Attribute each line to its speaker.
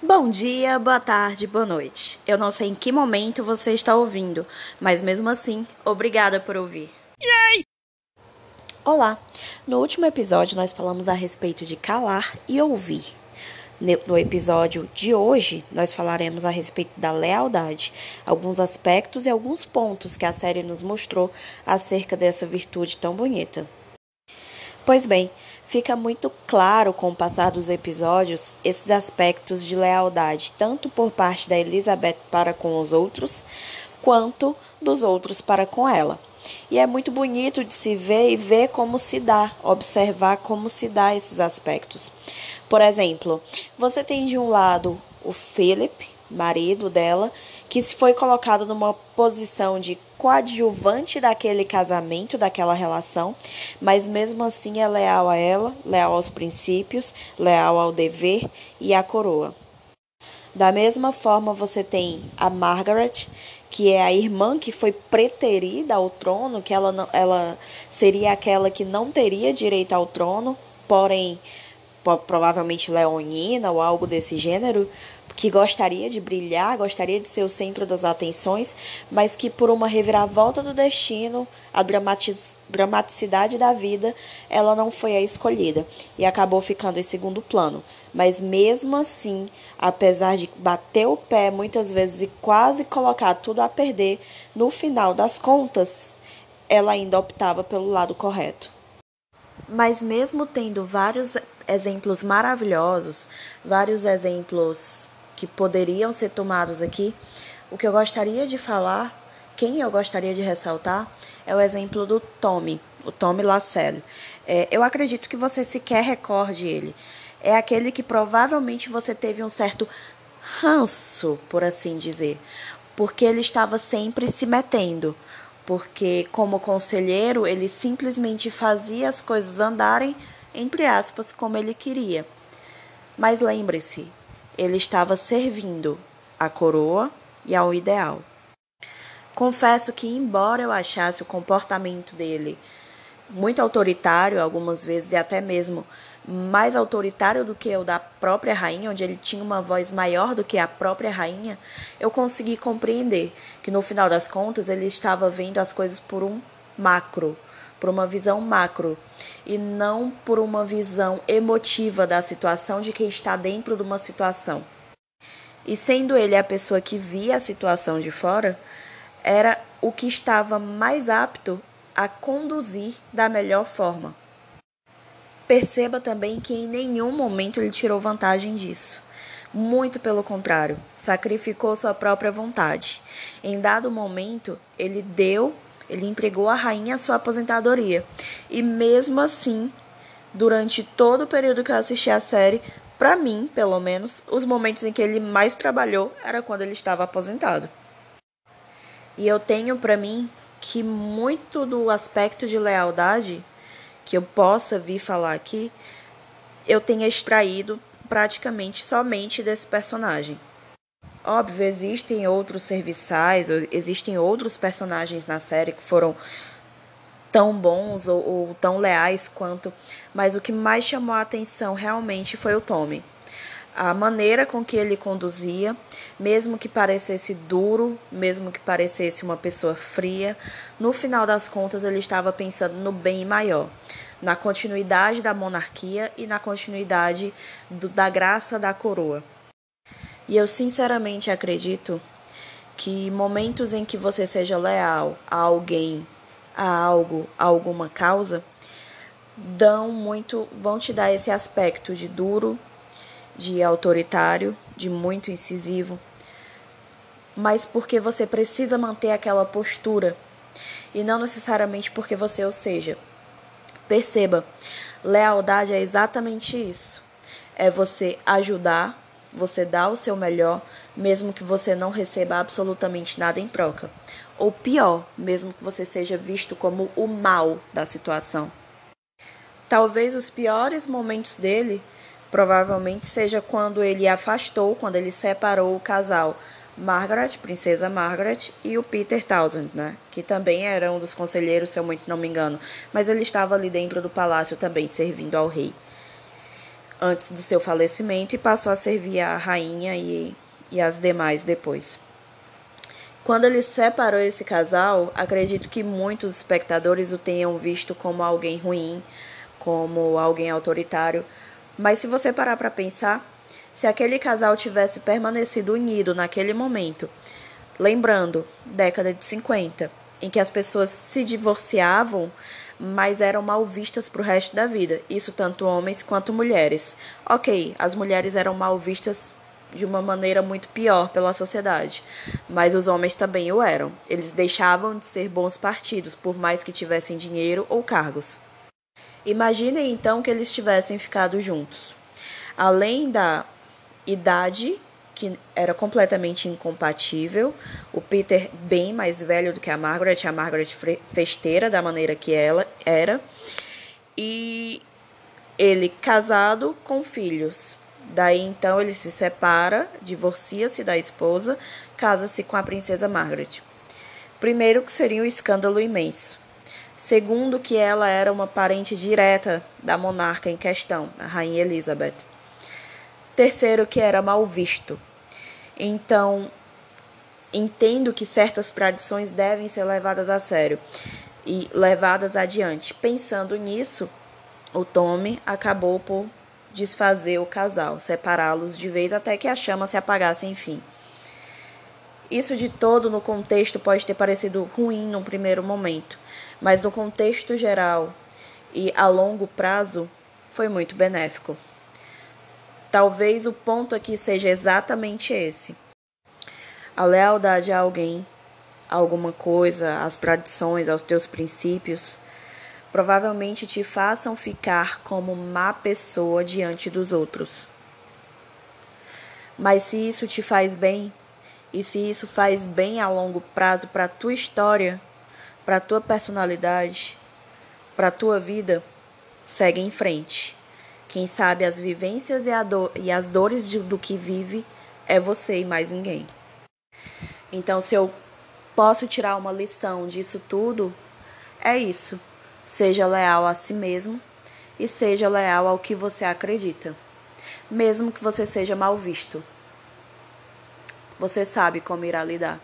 Speaker 1: Bom dia, boa tarde, boa noite. Eu não sei em que momento você está ouvindo, mas mesmo assim, obrigada por ouvir. Yay! Olá! No último episódio nós falamos a respeito de calar e ouvir. No episódio de hoje, nós falaremos a respeito da lealdade, alguns aspectos e alguns pontos que a série nos mostrou acerca dessa virtude tão bonita. Pois bem, fica muito claro com o passar dos episódios esses aspectos de lealdade, tanto por parte da Elizabeth para com os outros, quanto dos outros para com ela. E é muito bonito de se ver e ver como se dá, observar como se dá esses aspectos. Por exemplo, você tem de um lado o Philip, marido dela, que se foi colocado numa posição de coadjuvante daquele casamento, daquela relação, mas mesmo assim é leal a ela, leal aos princípios, leal ao dever e à coroa. Da mesma forma, você tem a Margaret, que é a irmã que foi preterida ao trono, que ela, não, ela seria aquela que não teria direito ao trono, porém, provavelmente leonina ou algo desse gênero, que gostaria de brilhar, gostaria de ser o centro das atenções, mas que por uma reviravolta do destino, a dramaticidade da vida, ela não foi a escolhida e acabou ficando em segundo plano. Mas mesmo assim, apesar de bater o pé muitas vezes e quase colocar tudo a perder, no final das contas, ela ainda optava pelo lado correto. Mas mesmo tendo vários exemplos maravilhosos, vários exemplos que poderiam ser tomados aqui, o que eu gostaria de falar, quem eu gostaria de ressaltar, é o exemplo do Tommy, o Tommy Lasselle. É, eu acredito que você sequer recorde ele. É aquele que provavelmente você teve um certo ranço, por assim dizer, porque ele estava sempre se metendo. Porque, como conselheiro, ele simplesmente fazia as coisas andarem, entre aspas, como ele queria. Mas lembre-se, ele estava servindo à coroa e ao ideal. Confesso que, embora eu achasse o comportamento dele muito autoritário, algumas vezes, e até mesmo mais autoritário do que o da própria rainha, onde ele tinha uma voz maior do que a própria rainha, eu consegui compreender que no final das contas ele estava vendo as coisas por um macro, por uma visão macro e não por uma visão emotiva da situação de quem está dentro de uma situação. E sendo ele a pessoa que via a situação de fora, era o que estava mais apto a conduzir da melhor forma. Perceba também que em nenhum momento ele tirou vantagem disso. Muito pelo contrário, sacrificou sua própria vontade. Em dado momento, ele deu ele entregou à rainha a sua aposentadoria. E mesmo assim, durante todo o período que eu assisti a série, para mim, pelo menos, os momentos em que ele mais trabalhou era quando ele estava aposentado. E eu tenho para mim que muito do aspecto de lealdade que eu possa vir falar aqui, eu tenha extraído praticamente somente desse personagem. Óbvio, existem outros serviçais, existem outros personagens na série que foram tão bons ou, ou, tão leais quanto, mas o que mais chamou a atenção realmente foi o Tommy. A maneira com que ele conduzia, mesmo que parecesse duro, mesmo que parecesse uma pessoa fria, no final das contas ele estava pensando no bem maior, na continuidade da monarquia e na continuidade do, da graça da coroa. E eu sinceramente acredito que momentos em que você seja leal a alguém, a algo, a alguma causa, dão muito, vão te dar esse aspecto de duro, de autoritário, de muito incisivo, mas porque você precisa manter aquela postura e não necessariamente porque você o seja. Perceba, lealdade é exatamente isso. É você ajudar você dá o seu melhor, mesmo que você não receba absolutamente nada em troca. Ou pior, mesmo que você seja visto como o mal da situação. Talvez os piores momentos dele provavelmente seja quando ele afastou, quando ele separou o casal Margaret, princesa Margaret, e o Peter Townsend, né? Que também era um dos conselheiros, se eu muito não me engano, mas ele estava ali dentro do palácio também servindo ao rei. antes do seu falecimento e passou a servir a rainha e, e as demais depois. Quando ele separou esse casal, acredito que muitos espectadores o tenham visto como alguém ruim, como alguém autoritário. Mas se você parar para pensar, se aquele casal tivesse permanecido unido naquele momento, lembrando, década de 50, em que as pessoas se divorciavam, mas eram mal vistas para o resto da vida, isso tanto homens quanto mulheres. Ok, as mulheres eram mal vistas de uma maneira muito pior pela sociedade. Mas os homens também o eram. Eles deixavam de ser bons partidos, por mais que tivessem dinheiro ou cargos. Imaginem então que eles tivessem ficado juntos. Além da idade, que era completamente incompatível, o Peter bem mais velho do que a Margaret, a Margaret festeira da maneira que ela era, e ele casado com filhos. Daí então ele se separa, divorcia-se da esposa, casa-se com a princesa Margaret. Primeiro, que seria um escândalo imenso. Segundo, que ela era uma parente direta da monarca em questão, a rainha Elizabeth. Terceiro, que era mal visto. Então, entendo que certas tradições devem ser levadas a sério e levadas adiante. Pensando nisso, o Tommy acabou por desfazer o casal, separá-los de vez até que a chama se apagasse enfim. Isso de todo no contexto pode ter parecido ruim num primeiro momento, mas no contexto geral e a longo prazo foi muito benéfico. Talvez o ponto aqui seja exatamente esse. A lealdade a alguém, a alguma coisa, às tradições, aos teus princípios, provavelmente te façam ficar como má pessoa diante dos outros. Mas se isso te faz bem, e se isso faz bem a longo prazo para a tua história, para a tua personalidade, para a tua vida, segue em frente. Quem sabe as vivências e, do e as dores de, do que vive é você e mais ninguém. Então, se eu posso tirar uma lição disso tudo, é isso. Seja leal a si mesmo e seja leal ao que você acredita, mesmo que você seja mal visto. Você sabe como irá lidar.